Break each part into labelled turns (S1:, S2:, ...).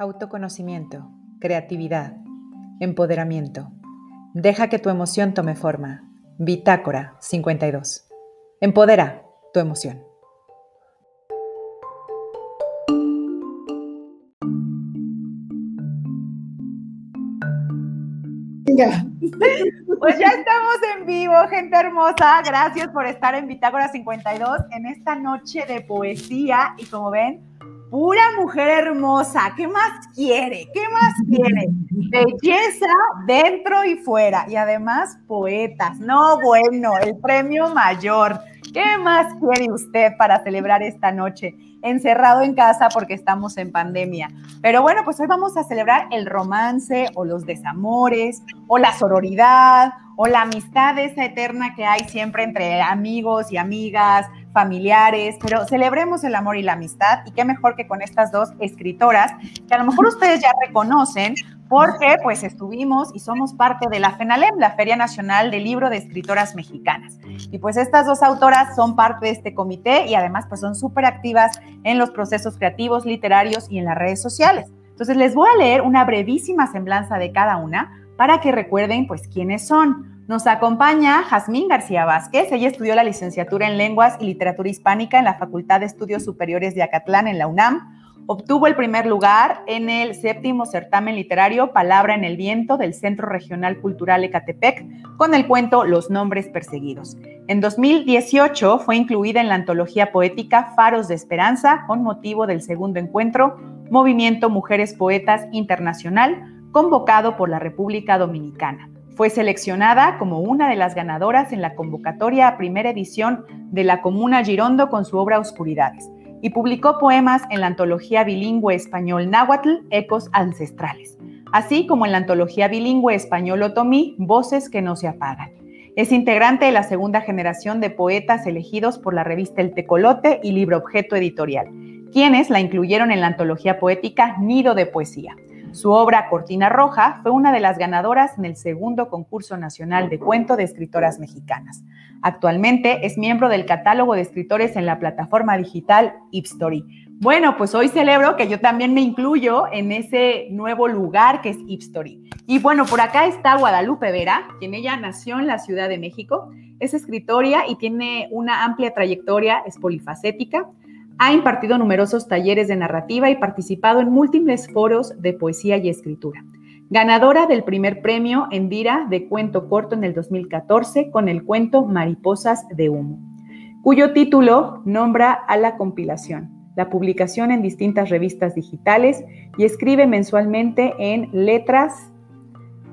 S1: Autoconocimiento, creatividad, empoderamiento. Deja que tu emoción tome forma. Bitácora 52. Empodera tu emoción. Pues ya estamos en vivo, gente hermosa. Gracias por estar en Bitácora 52 en esta noche de poesía. Y como ven, pura mujer hermosa. ¿Qué más quiere? ¿Qué más quiere? Belleza dentro y fuera. Y además poetas. No, bueno, el premio mayor. ¿Qué más quiere usted para celebrar esta noche? Encerrado en casa porque estamos en pandemia. Pero bueno, pues hoy vamos a celebrar el romance o los desamores o la sororidad o la amistad esa eterna que hay siempre entre amigos y amigas, familiares, pero celebremos el amor y la amistad y qué mejor que con estas dos escritoras que a lo mejor ustedes ya reconocen porque pues estuvimos y somos parte de la FENALEM, la Feria Nacional del Libro de Escritoras Mexicanas. Y pues estas dos autoras son parte de este comité y además pues son súper activas en los procesos creativos, literarios y en las redes sociales. Entonces les voy a leer una brevísima semblanza de cada una para que recuerden pues quiénes son. Nos acompaña Jazmín García Vázquez. Ella estudió la licenciatura en Lenguas y Literatura Hispánica en la Facultad de Estudios Superiores de Acatlán en la UNAM. Obtuvo el primer lugar en el séptimo certamen literario Palabra en el Viento del Centro Regional Cultural Ecatepec con el cuento Los Nombres Perseguidos. En 2018 fue incluida en la antología poética Faros de Esperanza con motivo del segundo encuentro Movimiento Mujeres Poetas Internacional convocado por la República Dominicana. Fue seleccionada como una de las ganadoras en la convocatoria a primera edición de la Comuna Girondo con su obra Oscuridades y publicó poemas en la antología bilingüe español Náhuatl, Ecos Ancestrales, así como en la antología bilingüe español Otomí, Voces que no se apagan. Es integrante de la segunda generación de poetas elegidos por la revista El Tecolote y Libro Objeto Editorial, quienes la incluyeron en la antología poética Nido de Poesía. Su obra Cortina Roja fue una de las ganadoras en el segundo concurso nacional de cuento de escritoras mexicanas. Actualmente es miembro del catálogo de escritores en la plataforma digital Ipstory. Bueno, pues hoy celebro que yo también me incluyo en ese nuevo lugar que es Ipstory. Y bueno, por acá está Guadalupe Vera, quien ella nació en la Ciudad de México, es escritora y tiene una amplia trayectoria, es polifacética, ha impartido numerosos talleres de narrativa y participado en múltiples foros de poesía y escritura. Ganadora del primer premio Endira de cuento corto en el 2014 con el cuento Mariposas de Humo, cuyo título nombra a la compilación, la publicación en distintas revistas digitales y escribe mensualmente en Letras,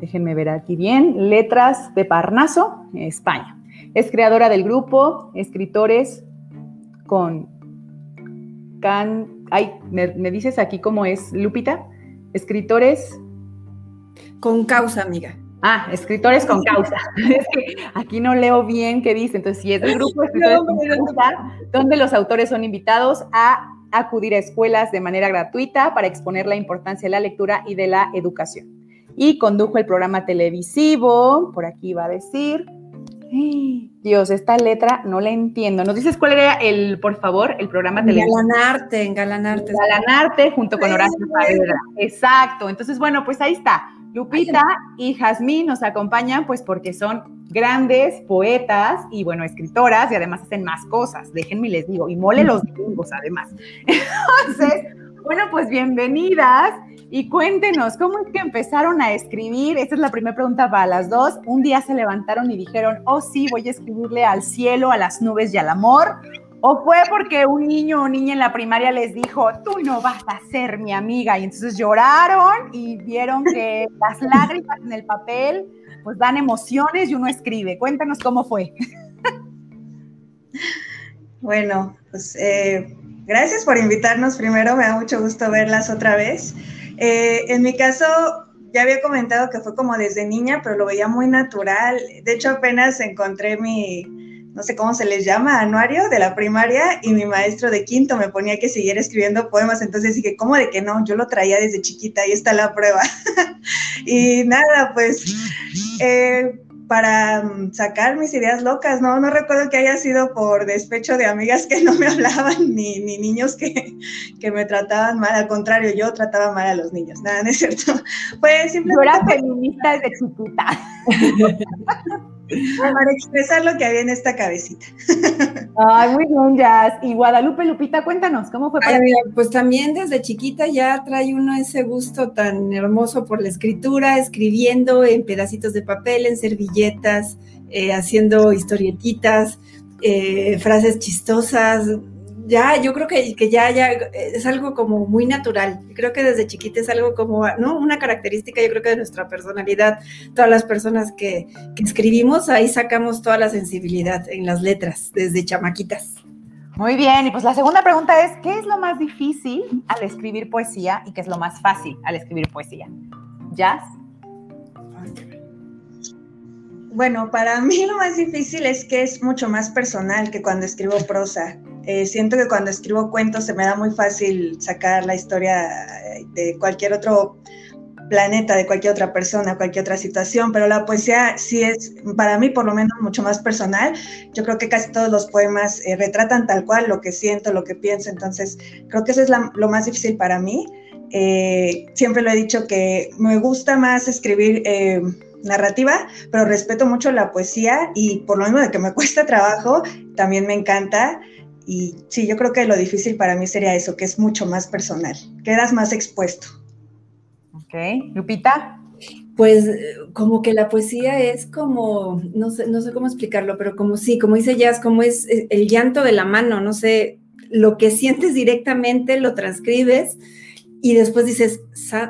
S1: déjenme ver aquí bien, Letras de Parnaso, España. Es creadora del grupo Escritores con Can, ay, me, dices aquí cómo es, Lupita, escritores.
S2: Con causa, amiga.
S1: Ah, escritores con causa. es que aquí no leo bien qué dice. Entonces, si es el grupo de escritores con causa, donde los autores son invitados a acudir a escuelas de manera gratuita para exponer la importancia de la lectura y de la educación. Y condujo el programa televisivo, por aquí va a decir, Dios, esta letra no la entiendo. ¿Nos dices cuál era el, por favor, el programa
S2: televisivo? Engalanarte, engalanarte.
S1: Engalanarte junto con Horacio Saavedra. Exacto. Entonces, bueno, pues ahí está. Lupita y Jazmín nos acompañan pues porque son grandes poetas y bueno, escritoras y además hacen más cosas, déjenme les digo, y mole los dibujos además. Entonces, bueno, pues bienvenidas y cuéntenos, ¿cómo es que empezaron a escribir? Esta es la primera pregunta para las dos. Un día se levantaron y dijeron, oh sí, voy a escribirle al cielo, a las nubes y al amor. ¿O fue porque un niño o niña en la primaria les dijo, tú no vas a ser mi amiga? Y entonces lloraron y vieron que las lágrimas en el papel pues dan emociones y uno escribe. Cuéntanos cómo fue.
S3: Bueno, pues eh, gracias por invitarnos primero, me da mucho gusto verlas otra vez. Eh, en mi caso, ya había comentado que fue como desde niña, pero lo veía muy natural. De hecho, apenas encontré mi, no sé cómo se les llama, anuario de la primaria y mi maestro de quinto me ponía que siguiera escribiendo poemas. Entonces dije, ¿cómo de que no? Yo lo traía desde chiquita, ahí está la prueba. y nada, pues... Eh, para mm, sacar mis ideas locas, ¿no? No recuerdo que haya sido por despecho de amigas que no me hablaban, ni, ni niños que, que, me trataban mal, al contrario, yo trataba mal a los niños, nada, no es cierto.
S1: Pues simplemente... Yo era feminista desde chiquita.
S3: para expresar lo que había en esta cabecita.
S1: Ay, muy bien, Jazz. Y Guadalupe Lupita, cuéntanos, ¿cómo fue para
S2: Pues también desde chiquita ya trae uno ese gusto tan hermoso por la escritura, escribiendo en pedacitos de papel, en servilletas, eh, haciendo historietitas, eh, frases chistosas, ya, yo creo que, que, ya, ya es algo como muy natural. Creo que desde chiquita es algo como, ¿no? Una característica, yo creo que de nuestra personalidad. Todas las personas que, que escribimos, ahí sacamos toda la sensibilidad en las letras, desde chamaquitas.
S1: Muy bien, y pues la segunda pregunta es, ¿qué es lo más difícil al escribir poesía y qué es lo más fácil al escribir poesía? ¿Jazz?
S3: Bueno, para mí lo más difícil es que es mucho más personal que cuando escribo prosa. Eh, siento que cuando escribo cuentos se me da muy fácil sacar la historia de cualquier otro planeta, de cualquier otra persona, cualquier otra situación, pero la poesía sí es, para mí por lo menos, mucho más personal. Yo creo que casi todos los poemas eh, retratan tal cual lo que siento, lo que pienso, entonces creo que eso es lo más difícil para mí. Eh, siempre lo he dicho que me gusta más escribir narrativa, pero respeto mucho la poesía y por lo mismo de que me cuesta trabajo, también me encanta. Y sí, yo creo que lo difícil para mí sería eso, que es mucho más personal, quedas más expuesto.
S1: Ok, Lupita.
S2: Pues como que la poesía es como, no sé, no sé cómo explicarlo, pero como sí, como dice Jazz, como es el llanto de la mano, no sé, lo que sientes directamente lo transcribes y después dices,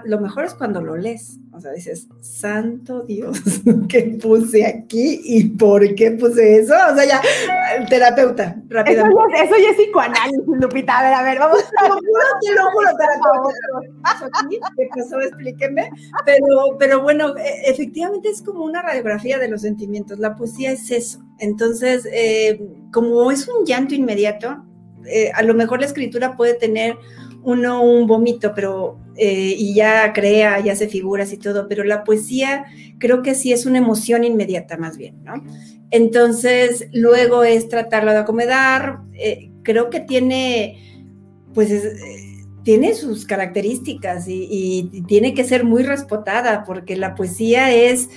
S2: lo mejor es cuando lo lees. O sea, dices, santo Dios, ¿qué puse aquí y por qué puse eso? O sea, ya, el terapeuta, rápidamente.
S1: Eso, eso ya es psicoanálisis, Lupita. A ver, a ver, vamos.
S2: Te lo juro, te lo juro, terapeuta. ¿Qué pasó? Explíqueme. Pero, pero bueno, e, efectivamente es como una radiografía de los sentimientos. La poesía es eso. Entonces, eh, como es un llanto inmediato, eh, a lo mejor la escritura puede tener uno un vómito, pero eh, y ya crea, ya hace figuras y todo, pero la poesía creo que sí es una emoción inmediata más bien, ¿no? Entonces, luego es tratarlo de acomodar, eh, creo que tiene, pues, tiene sus características y, y, tiene que ser muy respetada, porque la poesía es,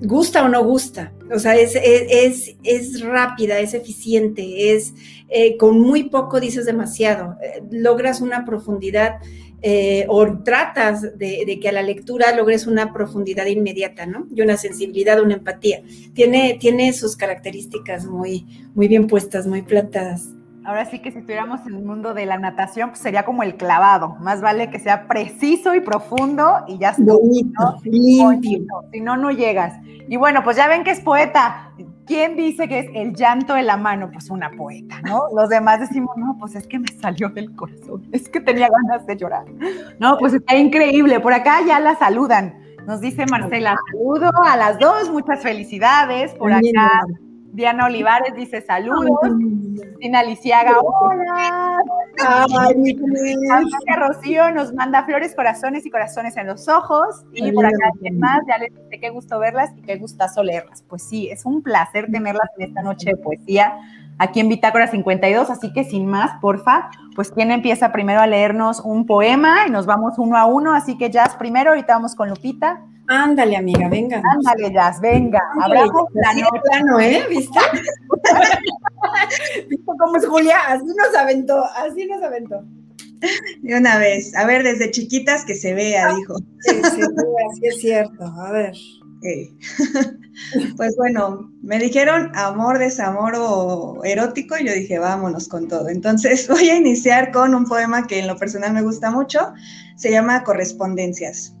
S2: gusta o no gusta, o sea, es, es, es rápida, es eficiente, es eh, con muy poco dices demasiado, eh, logras una profundidad eh, o tratas de, que a la lectura logres una profundidad inmediata, ¿no? Y una sensibilidad, una empatía. Tiene, tiene sus características muy, muy bien puestas, muy plantadas.
S1: Ahora sí que si estuviéramos en el mundo de la natación, pues sería como el clavado. Más vale que sea preciso y profundo y ya está.
S2: Bonito,
S1: Si no, no llegas. Y bueno, pues ya ven que es poeta. ¿Quién dice que es el llanto de la mano? Pues una poeta, ¿no? Los demás decimos, no, pues es que me salió del corazón, es que tenía ganas de llorar. No, pues está increíble. Por acá ya la saludan. Nos dice Marcela, saludo a las dos, muchas felicidades. Por acá. Diana Olivares dice saludos. Tina Lisiaga, hola. Ay, Rocío nos manda flores, corazones y corazones en los ojos. Y por acá, ¿quién más? Ya les dije qué gusto verlas y qué gustazo leerlas. Pues sí, es un placer tenerlas en esta noche de poesía aquí en Bitácora 52. Así que sin más, porfa, pues quién empieza primero a leernos un poema y nos vamos uno a uno. Así que Jazz primero, ahorita vamos con Lupita.
S2: Ándale, amiga, venga.
S1: Ándale, Jazz, venga. Abramos
S2: plano. plano, ¿eh? ¿Viste? ¿Viste cómo es Julia? Así nos aventó, así nos aventó.
S3: De una vez. A ver, desde chiquitas que se vea, dijo.
S2: Sí, sí, sí, es cierto. A ver.
S3: Pues bueno, me dijeron amor, desamor o erótico y yo dije, vámonos con todo. Entonces voy a iniciar con un poema que en lo personal me gusta mucho. Se llama Correspondencias.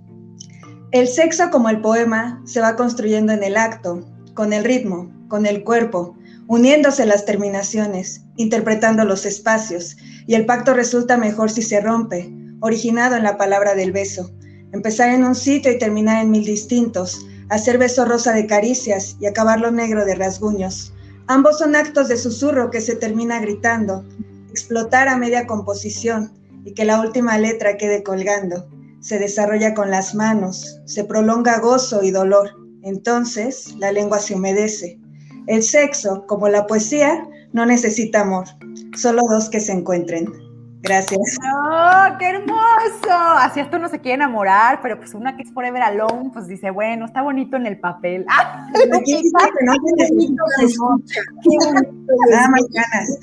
S3: El sexo como el poema se va construyendo en el acto, con el ritmo, con el cuerpo, uniéndose las terminaciones, interpretando los espacios, y el pacto resulta mejor si se rompe, originado en la palabra del beso. Empezar en un sitio y terminar en mil distintos, hacer beso rosa de caricias y acabarlo negro de rasguños. Ambos son actos de susurro que se termina gritando, explotar a media composición y que la última letra quede colgando se desarrolla con las manos, se prolonga gozo y dolor Entonces la lengua se humedece. El sexo, como la poesía, no necesita amor, solo dos que se encuentren. Gracias.
S1: ¡Oh, qué hermoso! Así esto no se quiere enamorar, pero pues una que es forever alone, pues dice, bueno, está bonito en el papel. ¡Ah!
S3: Aquí dice que no se necesita escucha. Qué bonito. Nada más ganas.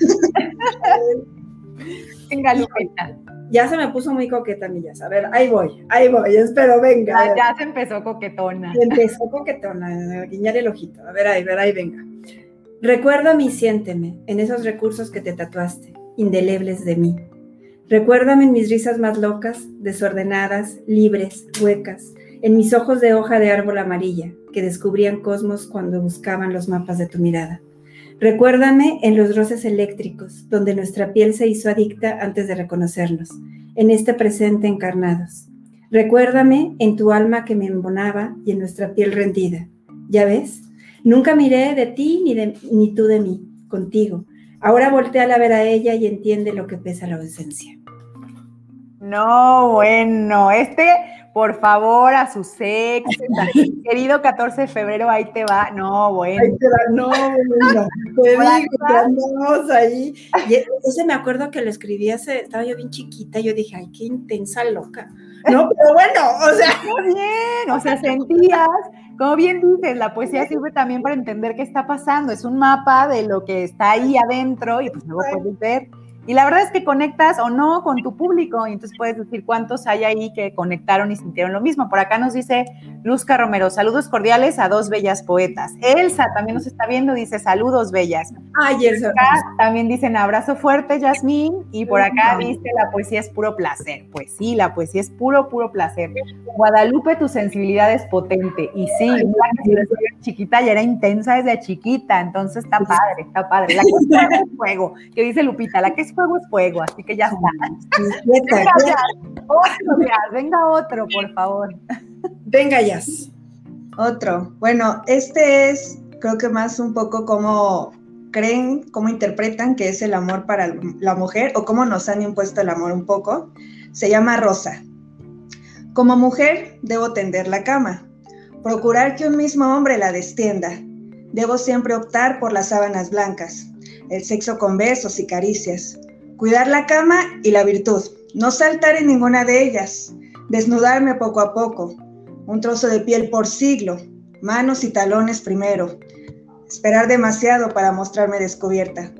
S1: Venga, Lupita.
S2: Ya se me puso muy coqueta, millas. A ver, ahí voy, ahí voy, espero, venga.
S1: Ya, ya se empezó coquetona.
S2: Empezó coquetona, guiñar el ojito. A ver, ahí, a ver, ahí, venga. Recuérdame y siénteme en esos recursos que te tatuaste, indelebles de mí. Recuérdame en mis risas más locas, desordenadas, libres, huecas, en mis ojos de hoja de árbol amarilla, que descubrían cosmos cuando buscaban los mapas de tu mirada. Recuérdame en los roces eléctricos, donde nuestra piel se hizo adicta antes de reconocernos, en este presente encarnados. Recuérdame en tu alma que me embonaba y en nuestra piel rendida. ¿Ya ves? Nunca miré de ti ni, de, ni tú de mí, contigo. Ahora voltea a ver a ella y entiende lo que pesa la ausencia.
S1: No, bueno, este, por favor, a su sexo, querido 14 de febrero, ahí te va. No, bueno.
S2: Ahí te va, no, bueno. Te digo, andamos ahí. Y ese me acuerdo que lo escribí hace, estaba yo bien chiquita, yo dije, ay, qué intensa loca. No, pero bueno, o sea.
S1: Muy bien, o sea, sentías, como bien dices, la poesía sirve también para entender qué está pasando. Es un mapa de lo que está ahí adentro y pues luego puedes ver y la verdad es que conectas o no con tu público y entonces puedes decir cuántos hay ahí que conectaron y sintieron lo mismo. Por acá nos dice Luzca Romero, saludos cordiales a dos bellas poetas. Elsa también nos está viendo, dice saludos bellas.
S2: Ay, Elsa.
S1: también dicen abrazo fuerte, Yasmín. Y por acá dice la poesía es puro placer. Pues sí, la poesía es puro, puro placer. Guadalupe, tu sensibilidad es potente. Y sí, chiquita ya era intensa desde chiquita, entonces está padre, está padre. La que es fuego, que dice Lupita, la que es fuego es fuego, así que ya está. venga, otro, venga otro, por favor.
S2: Venga, ya.
S3: Otro. Bueno, este es, creo que más un poco como creen, cómo interpretan que es el amor para la mujer o cómo nos han impuesto el amor un poco. Se llama Rosa. Como mujer, debo tender la cama, procurar que un mismo hombre la destienda. Debo siempre optar por las sábanas blancas, el sexo con besos y caricias, Cuidar la cama y la virtud. No saltar en ninguna de ellas. Desnudarme poco a poco. Un trozo de piel por siglo. Manos y talones primero. Esperar demasiado para mostrarme descubierta.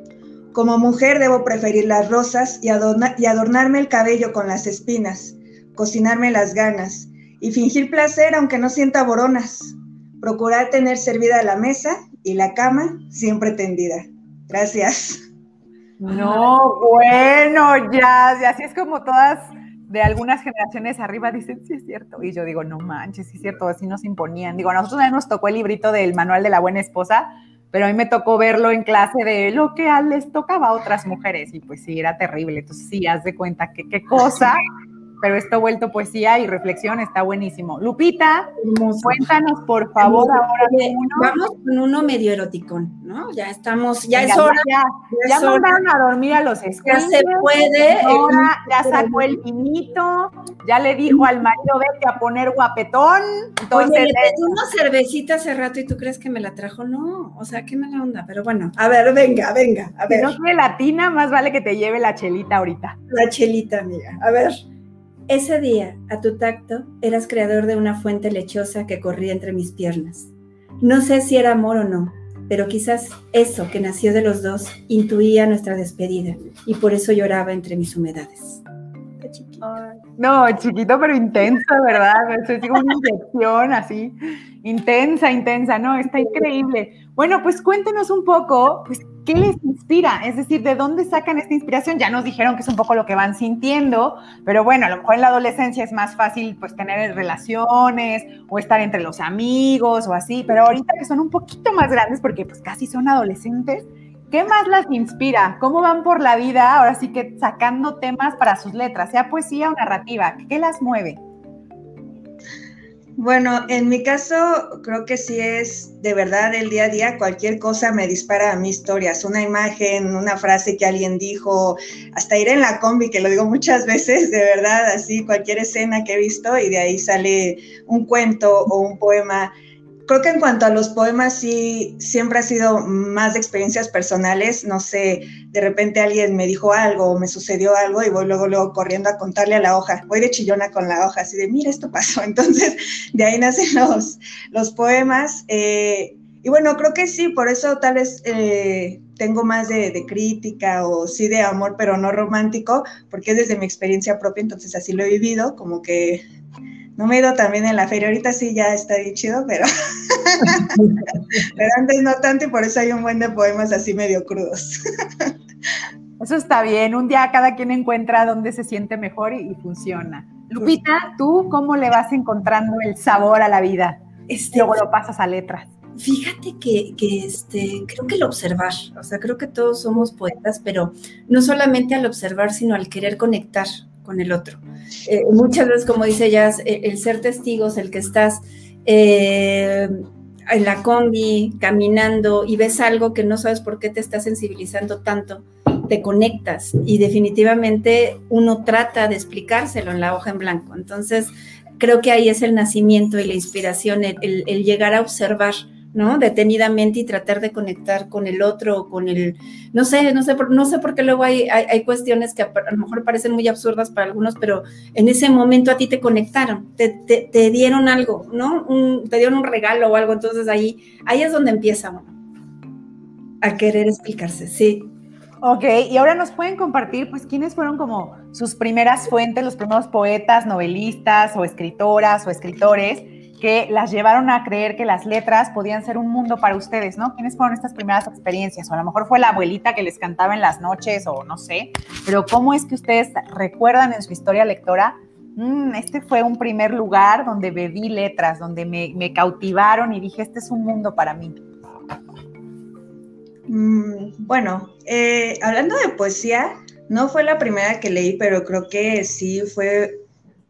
S3: Como mujer debo preferir las rosas y, y adornarme el cabello con las espinas, cocinarme las ganas y fingir placer aunque no sienta boronas. Procurar tener servida la mesa y la cama siempre tendida. Gracias.
S1: No, bueno, ya, así es como todas de algunas generaciones arriba dicen, sí es cierto. Y yo digo, no manches, sí es cierto, así nos imponían. Digo, a nosotros nos tocó el librito del manual de la buena esposa, pero a mí me tocó verlo en clase de lo que les tocaba a otras mujeres. Y pues sí, era terrible. Entonces sí, haz de cuenta que qué cosa pero esto vuelto poesía y reflexión está buenísimo. Lupita, cuéntanos por favor ahora
S2: uno. Vamos con uno medio eroticón, ¿no? Ya estamos, ya es hora.
S1: Ya, ya, mandaron a dormir a los escuelas.
S2: Ya se puede.
S1: Ahora ya sacó el pinito, ya le dijo al marido, vete a poner guapetón.
S2: Entonces, Oye, le pedí una cervecita hace rato y tú crees que me la trajo, no, o sea, qué mala onda, pero bueno, a ver, venga, venga, a ver.
S1: Si no quiere latina, más vale que te lleve la chelita ahorita.
S2: La chelita, amiga, a ver. Ese día, a tu tacto, eras creador de una fuente lechosa que corría entre mis piernas. No sé si era amor o no, pero quizás eso que nació de los dos intuía nuestra despedida y por eso lloraba entre mis humedades.
S1: No, chiquito pero intenso, ¿verdad? Es como una inyección así, intensa, intensa, no, está increíble. Bueno, pues cuéntenos un poco, pues, ¿qué les inspira? Es decir, ¿de dónde sacan esta inspiración? Ya nos dijeron que es un poco lo que van sintiendo, pero bueno, a lo mejor en la adolescencia es más fácil pues tener relaciones o estar entre los amigos o así, pero ahorita que son un poquito más grandes porque pues casi son adolescentes, ¿qué más las inspira? ¿Cómo van por la vida ahora sí que sacando temas para sus letras, sea poesía o narrativa? ¿Qué las mueve?
S3: Bueno, en mi caso creo que sí es de verdad el día a día, cualquier cosa me dispara a mi historias, una imagen, una frase que alguien dijo, hasta ir en la combi, que lo digo muchas veces, de verdad, así cualquier escena que he visto y de ahí sale un cuento o un poema. Creo que en cuanto a los poemas, sí, siempre ha sido más de experiencias personales. No sé, de repente alguien me dijo algo o me sucedió algo y voy luego, luego corriendo a contarle a la hoja. Voy de chillona con la hoja, así de, mira, esto pasó. Entonces, de ahí nacen los, los poemas. Eh, y bueno, creo que sí, por eso tal vez eh, tengo más de, de, crítica o sí de amor, pero no romántico, porque es desde mi experiencia propia, entonces así lo he vivido, como que no me he ido también en la feria, ahorita sí ya está bien chido, pero, pero antes no tanto y por eso hay un buen de poemas así medio crudos.
S1: Eso está bien, un día cada quien encuentra dónde se siente mejor y, funciona. Lupita, ¿tú cómo le vas encontrando el sabor a la vida? Este, Luego lo pasas a letras.
S2: Fíjate que, que, este, creo que el observar, o sea, creo que todos somos poetas, pero no solamente al observar, sino al querer conectar con el otro. Eh, muchas veces, como dice Jazz, el, ser testigos, el que estás eh, en la combi, caminando y ves algo que no sabes por qué te está sensibilizando tanto, te conectas y definitivamente uno trata de explicárselo en la hoja en blanco. Entonces, creo que ahí es el nacimiento y la inspiración, el llegar a observar ¿no? Detenidamente y tratar de conectar con el otro con el, no sé, no sé, no sé por qué luego hay, hay, cuestiones que a, lo mejor parecen muy absurdas para algunos, pero en ese momento a ti te conectaron, te, te, dieron algo, ¿no? te dieron un regalo o algo, entonces ahí, ahí es donde empieza uno a querer explicarse, sí.
S1: Ok, y ahora nos pueden compartir, pues, quiénes fueron como sus primeras fuentes, los primeros poetas, novelistas o escritoras o escritores que las llevaron a creer que las letras podían ser un mundo para ustedes, ¿no? ¿Quiénes fueron estas primeras experiencias? O a lo mejor fue la abuelita que les cantaba en las noches o no sé, pero ¿cómo es que ustedes recuerdan en su historia lectora? Mm, este fue un primer lugar donde bebí letras, donde me, cautivaron y dije, este es un mundo para mí.
S3: Mm, bueno, eh, hablando de poesía, no fue la primera que leí, pero creo que sí fue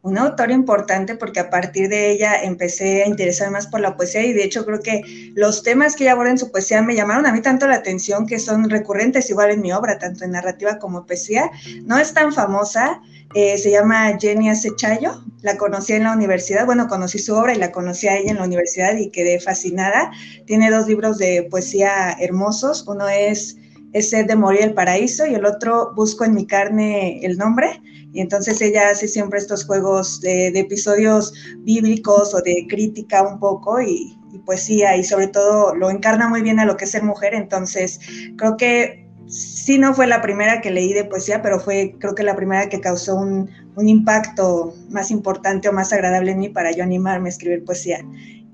S3: una autora importante porque a partir de ella empecé a interesarme más por la poesía y de hecho creo que los temas que ella aborda en su poesía me llamaron a mí tanto la atención que son recurrentes igual en mi obra, tanto en narrativa como poesía. No es tan famosa, eh, se llama Jenny Acechayo, la conocí en la universidad, bueno, conocí su obra y la conocí a ella en la universidad y quedé fascinada. Tiene dos libros de poesía hermosos, uno es es de Morir el Paraíso y el otro Busco en mi carne el nombre. Y entonces ella hace siempre estos juegos de, episodios bíblicos o de crítica un poco y, poesía y sobre todo lo encarna muy bien a lo que es ser mujer. Entonces creo que sí no fue la primera que leí de poesía, pero fue creo que la primera que causó un, un impacto más importante o más agradable en mí para yo animarme a escribir poesía.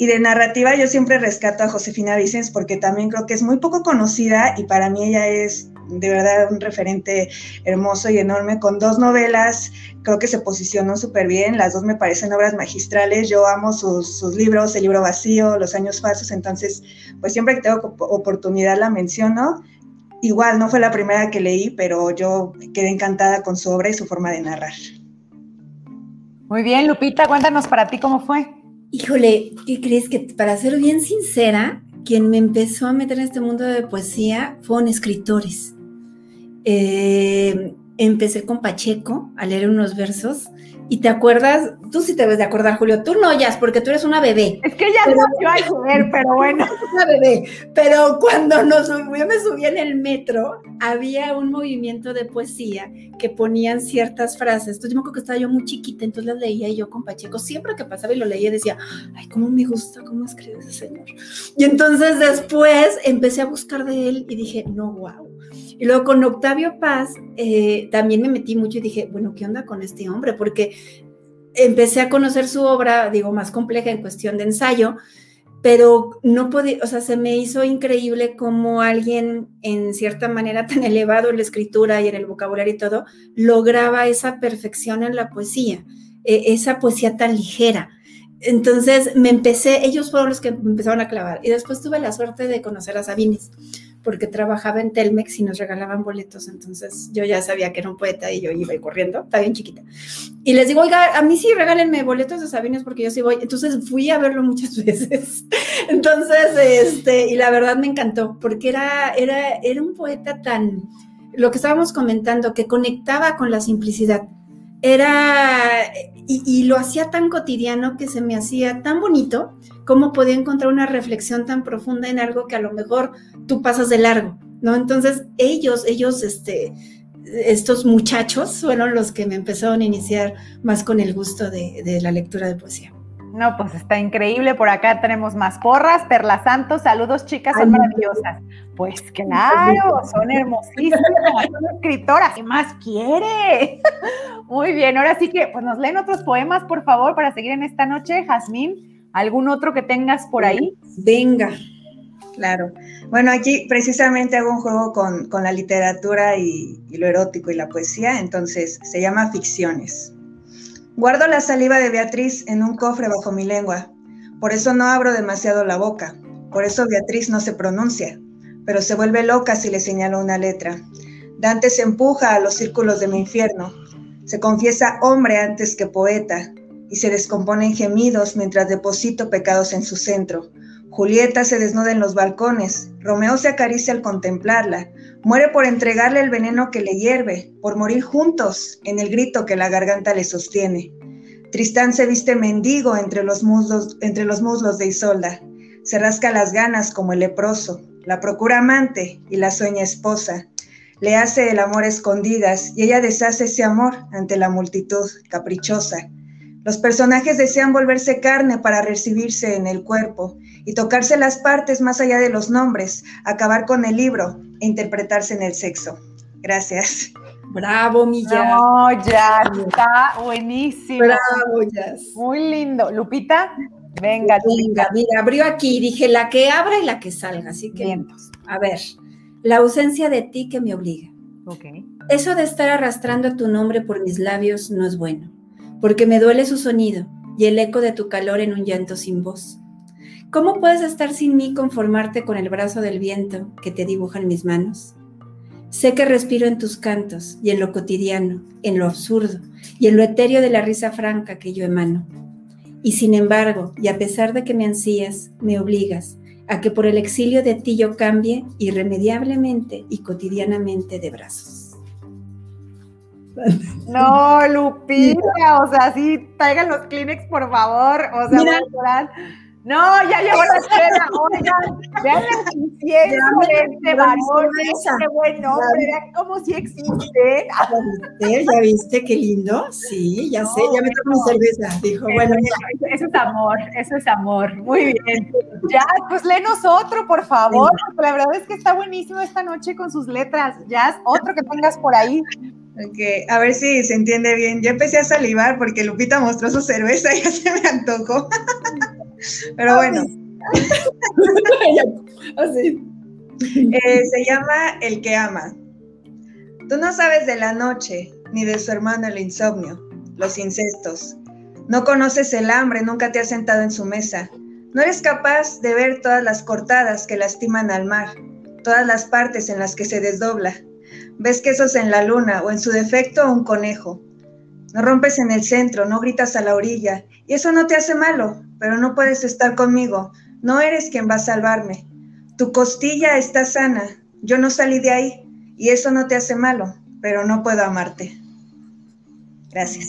S3: Y de narrativa yo siempre rescato a Josefina Vicens porque también creo que es muy poco conocida y para mí ella es de verdad un referente hermoso y enorme con dos novelas, creo que se posicionó súper bien, las dos me parecen obras magistrales, yo amo sus, libros, El libro vacío, Los años falsos, entonces pues siempre que tengo oportunidad la menciono. Igual no fue la primera que leí, pero yo quedé encantada con su obra y su forma de narrar.
S1: Muy bien, Lupita, cuéntanos para ti cómo fue.
S2: Híjole, ¿qué crees que para ser bien sincera, quien me empezó a meter en este mundo de poesía fueron escritores. Eh, empecé con Pacheco a leer unos versos y te acuerdas, tú sí te debes de acordar, Julio, tú no, ya, porque tú eres una bebé.
S1: Es que ya no nació ayer, pero bueno.
S2: Una bebé. Pero cuando nos, yo me subí en el metro, había un movimiento de poesía que ponían ciertas frases. Entonces yo me acuerdo que estaba yo muy chiquita, entonces las leía yo con Pacheco. Siempre que pasaba y lo leía decía, ay, cómo me gusta, cómo escribe ese señor. Y entonces después empecé a buscar de él y dije, no, wow y luego con Octavio Paz eh, también me metí mucho y dije, bueno, ¿qué onda con este hombre? Porque empecé a conocer su obra, digo, más compleja en cuestión de ensayo, pero no podía, o sea, se me hizo increíble cómo alguien en cierta manera tan elevado en la escritura y en el vocabulario y todo, lograba esa perfección en la poesía, e, esa poesía tan ligera. Entonces me empecé, ellos fueron los que me empezaron a clavar y después tuve la suerte de conocer a Sabines porque trabajaba en Telmex y nos regalaban boletos, entonces yo ya sabía que era un poeta y yo iba corriendo, está bien chiquita. Y les digo, oiga, a mí sí regálenme boletos de Sabines porque yo sí voy. Entonces fui a verlo muchas veces. Entonces, este, y la verdad me encantó, porque era, era, era un poeta tan, lo que estábamos comentando, que conectaba con la simplicidad. Era, y, lo hacía tan cotidiano que se me hacía tan bonito como podía encontrar una reflexión tan profunda en algo que a lo mejor tú pasas de largo, ¿no? Entonces ellos, ellos, este, estos muchachos fueron los que me empezaron a iniciar más con el gusto de la lectura de poesía.
S1: No, pues está increíble. Por acá tenemos más porras. Perla Santos, saludos, chicas, son maravillosas. Pues claro, son hermosísimas, son escritoras. ¿Qué más quiere? Muy bien, ahora sí que pues nos leen otros poemas, por favor, para seguir en esta noche. Jazmín, ¿algún otro que tengas por ahí?
S2: Venga.
S3: Claro. Bueno, aquí precisamente hago un juego con, la literatura y lo erótico y la poesía, entonces se llama Ficciones. Guardo la saliva de Beatriz en un cofre bajo mi lengua. Por eso no abro demasiado la boca. Por eso Beatriz no se pronuncia. Pero se vuelve loca si le señalo una letra. Dante se empuja a los círculos de mi infierno. Se confiesa hombre antes que poeta. Y se descompone en gemidos mientras deposito pecados en su centro. Julieta se desnuda en los balcones. Romeo se acaricia al contemplarla. Muere por entregarle el veneno que le hierve, por morir juntos en el grito que la garganta le sostiene. Tristán se viste mendigo entre los muslos, entre los muslos de Isolda. Se rasca las ganas como el leproso, la procura amante y la sueña esposa. Le hace el amor escondidas y ella deshace ese amor ante la multitud caprichosa. Los personajes desean volverse carne para recibirse en el cuerpo y tocarse las partes más allá de los nombres, acabar con el libro e interpretarse en el sexo. Gracias.
S2: Bravo, mi
S1: No, ya está buenísimo.
S2: Bravo, Jazz.
S1: Muy lindo. Lupita, venga.
S2: Venga, mira, abrió aquí, dije la que abra y la que salga, así que. A ver, la ausencia de ti que me obliga. Eso de estar arrastrando tu nombre por mis labios no es bueno, porque me duele su sonido y el eco de tu calor en un llanto sin voz. ¿Cómo puedes estar sin mí conformarte con el brazo del viento que te dibuja en mis manos? Sé que respiro en tus cantos y en lo cotidiano, en lo absurdo y en lo etéreo de la risa franca que yo emano. Y sin embargo, y a pesar de que me ansías, me obligas a que por el exilio de ti yo cambie irremediablemente y cotidianamente de brazos.
S1: No, Lupita, o sea, sí, traigan los Kleenex, por favor. O sea, Mira, no, ya llegó la cena. Oigan, vean el incienso de este varón. Qué buen nombre, vean cómo si existe.
S2: ¿Ya viste qué lindo? Sí, ya sé, ya me tomo mi cerveza. Dijo, bueno.
S1: Eso es amor, eso es amor. Muy bien. Ya, pues léenos otro, por favor. La verdad es que está buenísimo esta noche con sus letras. Ya, otro que tengas por ahí.
S3: Ok, a ver si se entiende bien. Yo empecé a salivar porque Lupita mostró su cerveza y ya se me antojó. Pero bueno. Así. Eh, se llama El que ama. Tú no sabes de la noche, ni de su hermano el insomnio, los incestos. No conoces el hambre, nunca te has sentado en su mesa. No eres capaz de ver todas las cortadas que lastiman al mar, todas las partes en las que se desdobla. Ves quesos en la luna o en su defecto un conejo. No rompes en el centro, no gritas a la orilla, y eso no te hace malo, pero no puedes estar conmigo. No eres quien va a salvarme. Tu costilla está sana. Yo no salí de ahí y eso no te hace malo, pero no puedo amarte. Gracias.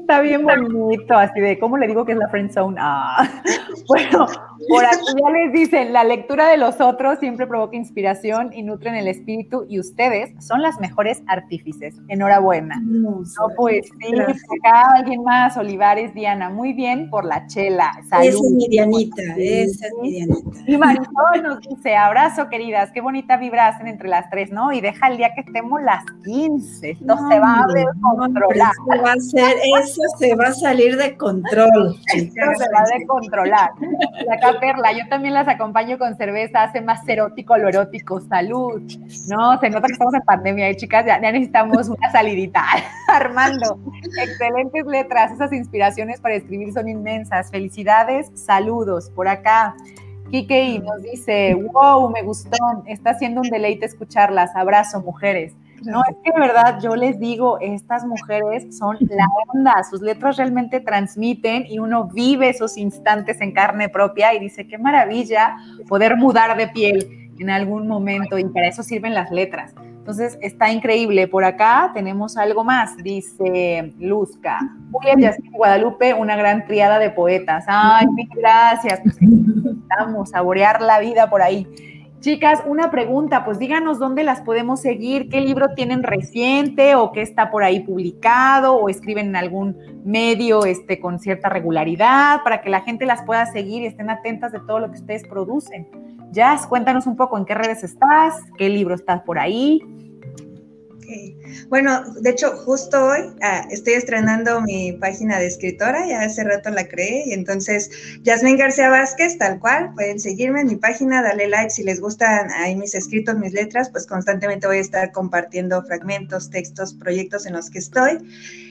S1: está bien bonito, así de, ¿cómo le digo que es la friend zone? Ah. Bueno, por aquí ya les dicen, la lectura de los otros siempre provoca inspiración y nutren el espíritu y ustedes son las mejores artífices. Enhorabuena. No, pues sí, acá alguien más, Olivares, Diana, muy bien por la chela.
S2: Esa es mi Dianita, esa es mi Dianita.
S1: Y Marisol nos dice, abrazo queridas, qué bonita vibra hacen entre las tres, ¿no? Y deja el día que estemos las 15, esto se va a descontrolar.
S2: Eso va a ser, eso se va a salir de control.
S1: Eso se va a descontrolar. acá Perla, yo también las acompaño con cerveza, hace más erótico lo erótico, salud. No, se nota que estamos en pandemia, ¿eh, chicas, ya, necesitamos una salidita. Armando, excelentes letras, esas inspiraciones para escribir son inmensas. Felicidades, saludos por acá. Kike nos dice, wow, me gustó, está siendo un deleite escucharlas. Abrazo, mujeres. No, es que de verdad yo les digo, estas mujeres son la onda, sus letras realmente transmiten y uno vive esos instantes en carne propia y dice, qué maravilla poder mudar de piel en algún momento y para eso sirven las letras. Entonces está increíble. Por acá tenemos algo más, dice Luzca. Julia Yasmin Guadalupe, una gran triada de poetas. Ay, gracias. Pues a saborear la vida por ahí. Chicas, una pregunta, pues díganos dónde las podemos seguir, qué libro tienen reciente o qué está por ahí publicado o escriben en algún medio este, con cierta regularidad para que la gente las pueda seguir y estén atentas de todo lo que ustedes producen. Jazz, cuéntanos un poco en qué redes estás, qué libro estás por ahí.
S3: Bueno, de hecho, justo hoy ah, estoy estrenando mi página de escritora, ya hace rato la creé, y entonces, Yasmin García Vázquez, tal cual, pueden seguirme en mi página, darle like si les gustan ahí mis escritos, mis letras, pues constantemente voy a estar compartiendo fragmentos, textos, proyectos en los que estoy.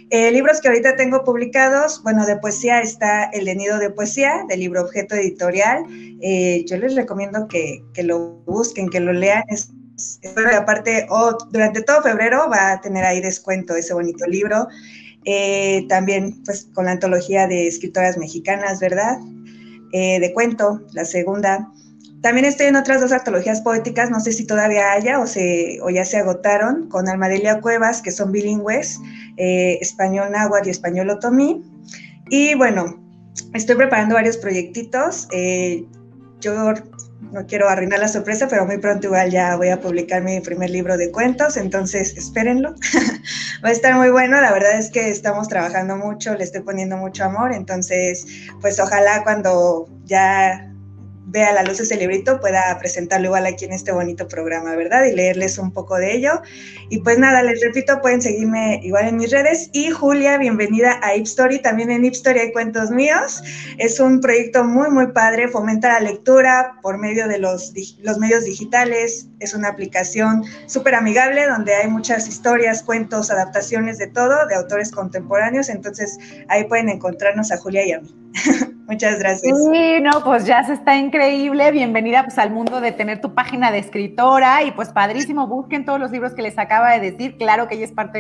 S3: Eh, libros que ahorita tengo publicados, bueno, de poesía está El de Nido de Poesía, del libro Objeto Editorial. Eh, yo les recomiendo que, que, lo busquen, que lo lean. Es aparte, durante todo febrero va a tener ahí descuento ese bonito libro. Eh, también, pues, con la antología de escritoras mexicanas, ¿verdad? Eh, de cuento, la segunda. También estoy en otras dos antologías poéticas, no sé si todavía haya o, se, o ya se agotaron, con Almadelia Cuevas, que son bilingües, eh, español náhuatl y español otomí. Y bueno, estoy preparando varios proyectitos. yo no quiero arruinar la sorpresa, pero muy pronto igual ya voy a publicar mi primer libro de cuentos, entonces espérenlo. Va a estar muy bueno, la verdad es que estamos trabajando mucho, le estoy poniendo mucho amor, entonces pues ojalá cuando ya vea la luz ese librito, pueda presentarlo igual aquí en este bonito programa, ¿verdad? Y leerles un poco de ello. Y pues nada, les repito, pueden seguirme igual en mis redes. Y Julia, bienvenida a Ip Story. También en Ip Story hay cuentos míos. Es un proyecto muy, muy padre. Fomenta la lectura por medio de los, los medios digitales. Es una aplicación súper amigable donde hay muchas historias, cuentos, adaptaciones de todo, de autores contemporáneos. Entonces ahí pueden encontrarnos a Julia y a mí. Muchas gracias.
S1: Sí, no, pues ya se está increíble. Bienvenida pues al mundo de tener tu página de escritora y pues padrísimo, busquen todos los libros que les acaba de decir. Claro que ella es parte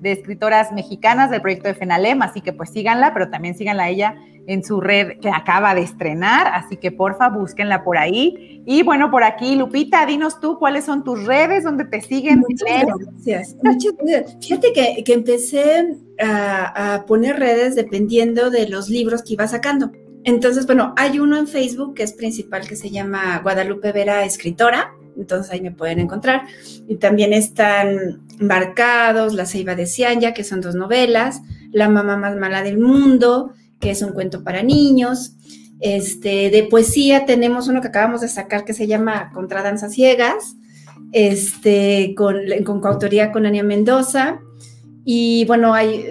S1: de, escritoras mexicanas del proyecto de FENALEM, así que pues síganla, pero también síganla a ella en su red que acaba de estrenar, así que porfa, búsquenla por ahí. Y bueno, por aquí, Lupita, dinos tú cuáles son tus redes, donde te siguen.
S2: Muchas gracias. Muchas gracias. Fíjate que, que empecé a, poner redes dependiendo de los libros que iba sacando. Entonces, bueno, hay uno en Facebook que es principal que se llama Guadalupe Vera Escritora, entonces ahí me pueden encontrar. Y también están marcados La Ceiba de Cianya, que son dos novelas, La mamá más mala del mundo, que es un cuento para niños. Este, de poesía tenemos uno que acabamos de sacar que se llama Contra Danzas Ciegas, este, con, con coautoría con Ania Mendoza. Y bueno, hay,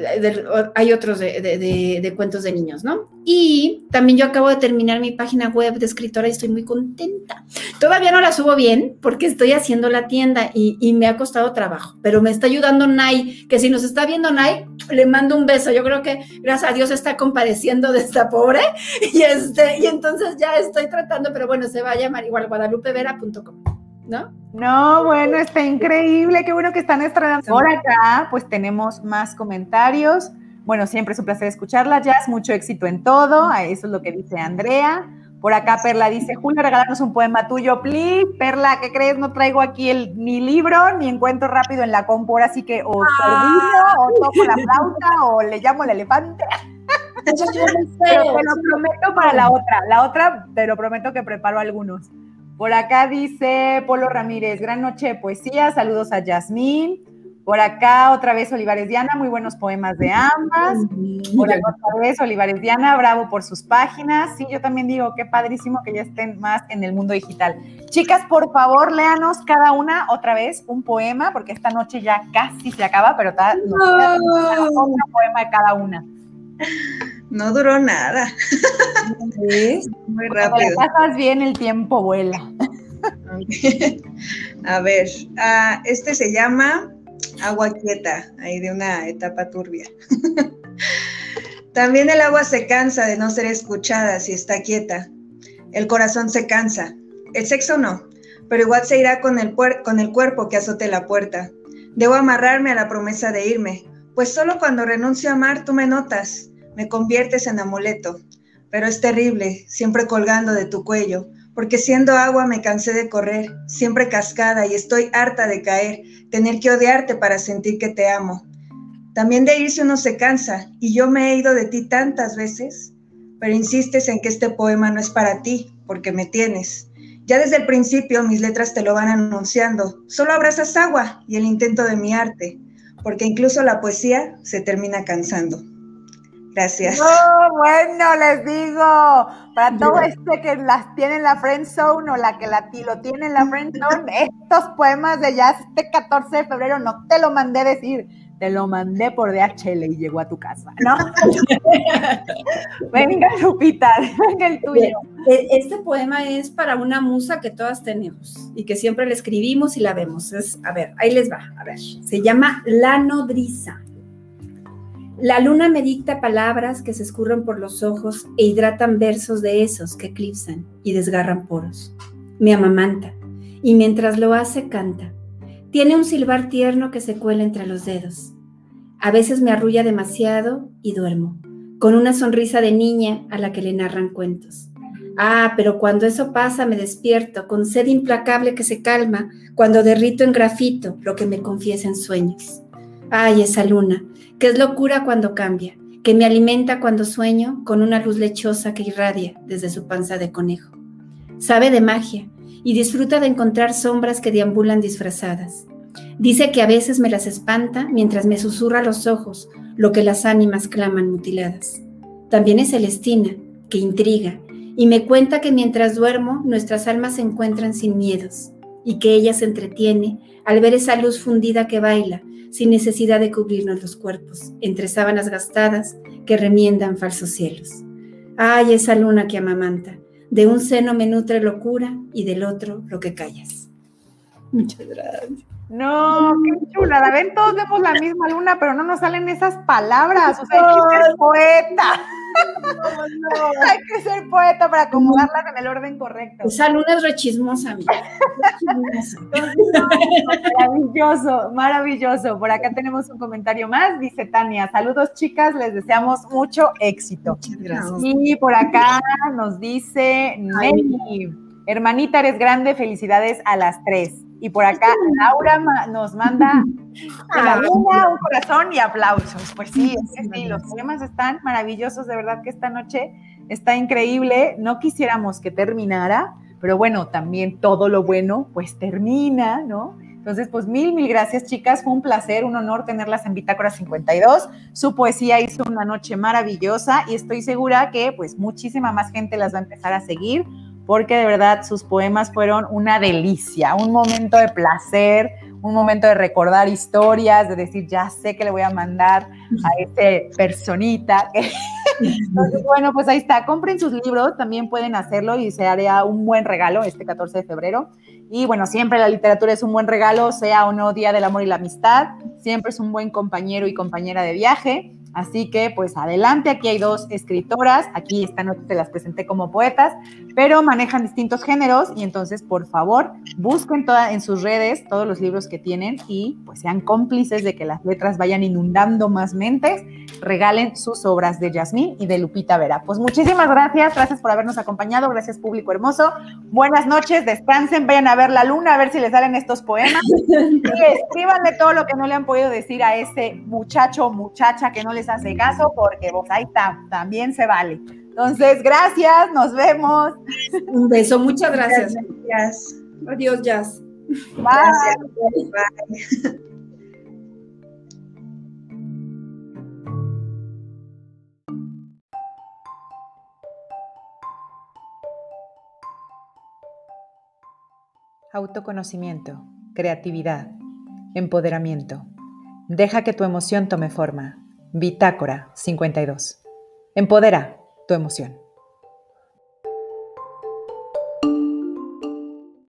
S2: hay otros de, cuentos de niños, ¿no? Y también yo acabo de terminar mi página web de escritora y estoy muy contenta. Todavía no la subo bien porque estoy haciendo la tienda y, me ha costado trabajo, pero me está ayudando Nay, que si nos está viendo Nay, le mando un beso. Yo creo que gracias a Dios está compadeciendo de esta pobre y, este, y entonces ya estoy tratando, pero bueno, se va a llamar igual guadalupevera.com. ¿no?
S1: No, bueno, está increíble, qué bueno que están estrenando. Por acá, pues tenemos más comentarios. Bueno, siempre es un placer escucharla, Jazz, mucho éxito en todo, eso es lo que dice Andrea. Por acá Perla dice, Julio, regalarnos un poema tuyo, please. Perla, ¿qué crees? No traigo aquí el, ni libro, ni encuentro rápido en la compu, así que o ah. o toco la flauta, o le llamo el elefante. Pero te lo prometo para la otra. La otra, te lo prometo que preparo algunos. Por acá dice Polo Ramírez, gran noche de poesía, saludos a Yasmín. Por acá otra vez Olivares Diana, muy buenos poemas de ambas. Por acá otra vez Olivares Diana, bravo por sus páginas. Sí, yo también digo, qué padrísimo que ya estén más en el mundo digital. Chicas, por favor, léanos cada una otra vez un poema, porque esta noche ya casi se acaba, pero está, otro poema de cada una.
S3: No duró nada.
S1: Muy rápido. Cuando pasas bien, el tiempo vuela.
S3: A ver, ah, este se llama Agua Quieta, ahí de una etapa turbia. También el agua se cansa de no ser escuchada si está quieta. El corazón se cansa. El sexo no, pero igual se irá con el, con el cuerpo que azote la puerta. Debo amarrarme a la promesa de irme, pues solo cuando renuncio a amar tú me notas me conviertes en amuleto, pero es terrible, siempre colgando de tu cuello, porque siendo agua me cansé de correr, siempre cascada y estoy harta de caer, tener que odiarte para sentir que te amo. También de irse uno se cansa y yo me he ido de ti tantas veces, pero insistes en que este poema no es para ti, porque me tienes. Ya desde el principio mis letras te lo van anunciando, solo abrazas agua y el intento de mi arte, porque incluso la poesía se termina cansando. Gracias.
S1: Oh, bueno, les digo, para todo este que las tiene en la friend zone o la que la, lo tiene en la friend zone, estos poemas de jazz este 14 de febrero no te lo mandé decir, te lo mandé por DHL y llegó a tu casa, ¿no? venga, Lupita, venga el tuyo.
S2: E, este poema es para una musa que todas tenemos y que siempre la escribimos y la vemos. Es, a ver, ahí les va, a ver. Se llama La nodriza. La luna me dicta palabras que se escurren por los ojos e hidratan versos de esos que eclipsan y desgarran poros. Me amamanta y mientras lo hace canta. Tiene un silbar tierno que se cuela entre los dedos. A veces me arrulla demasiado y duermo, con una sonrisa de niña a la que le narran cuentos. Ah, pero cuando eso pasa me despierto con sed implacable que se calma cuando derrito en grafito lo que me confiesa en sueños. Ay, esa luna, que es locura cuando cambia, que me alimenta cuando sueño con una luz lechosa que irradia desde su panza de conejo. Sabe de magia y disfruta de encontrar sombras que deambulan disfrazadas. Dice que a veces me las espanta mientras me susurra los ojos lo que las ánimas claman mutiladas. También es Celestina, que intriga, y me cuenta que mientras duermo nuestras almas se encuentran sin miedos, y que ella se entretiene al ver esa luz fundida que baila sin necesidad de cubrirnos los cuerpos, entre sábanas gastadas que remiendan falsos cielos. Ay, esa luna que amamanta, de un seno me nutre locura y del otro lo que callas.
S1: Muchas gracias. No, qué chula. Ven, todos vemos la misma luna, pero no nos salen esas palabras. O sea, que Hay que ser poeta para acomodarlas en el orden correcto.
S2: Esa luna es rechismosa,
S1: maravilloso, maravilloso. Por acá tenemos un comentario más. Dice Tania, saludos chicas, les deseamos mucho éxito.
S2: Muchas gracias.
S1: Y por acá nos dice Nelly, hermanita, eres grande, felicidades a las tres. Y por acá Laura nos manda la un corazón y aplausos. Pues sí, es sí, los poemas están maravillosos, de verdad que esta noche está increíble. No quisiéramos que terminara, pero bueno, también todo lo bueno pues termina, ¿no? Entonces, pues mil, mil gracias, chicas. Fue un placer, un honor tenerlas en Bitácora 52. Su poesía hizo una noche maravillosa y estoy segura que pues muchísima más gente las va a empezar a seguir porque de verdad sus poemas fueron una delicia, un momento de placer, un momento de recordar historias, de decir, ya sé que le voy a mandar a ese personita. Entonces, bueno, pues ahí está, compren sus libros, también pueden hacerlo y se haría un buen regalo este 14 de febrero. Y bueno, siempre la literatura es un buen regalo, sea o no Día del Amor y la Amistad, siempre es un buen compañero y compañera de viaje. Así que, pues adelante, aquí hay dos escritoras, aquí esta noche te las presenté como poetas, pero manejan distintos géneros y entonces, por favor, busquen toda, en sus redes todos los libros que tienen y pues sean cómplices de que las letras vayan inundando más mentes, regalen sus obras de Yasmín y de Lupita Vera. Pues muchísimas gracias, gracias por habernos acompañado, gracias público hermoso, buenas noches, descansen, vayan a ver la luna, a ver si les salen estos poemas y escríbanle todo lo que no le han podido decir a ese muchacho o muchacha que no les hace caso, porque vos ahí está, también se vale. Entonces, gracias, nos vemos.
S2: Un beso, muchas gracias.
S3: Gracias.
S2: Adiós, Jazz.
S3: Bye.
S1: Autoconocimiento, creatividad, empoderamiento. Deja que tu emoción tome forma. Bitácora 52. Empodera tu emoción.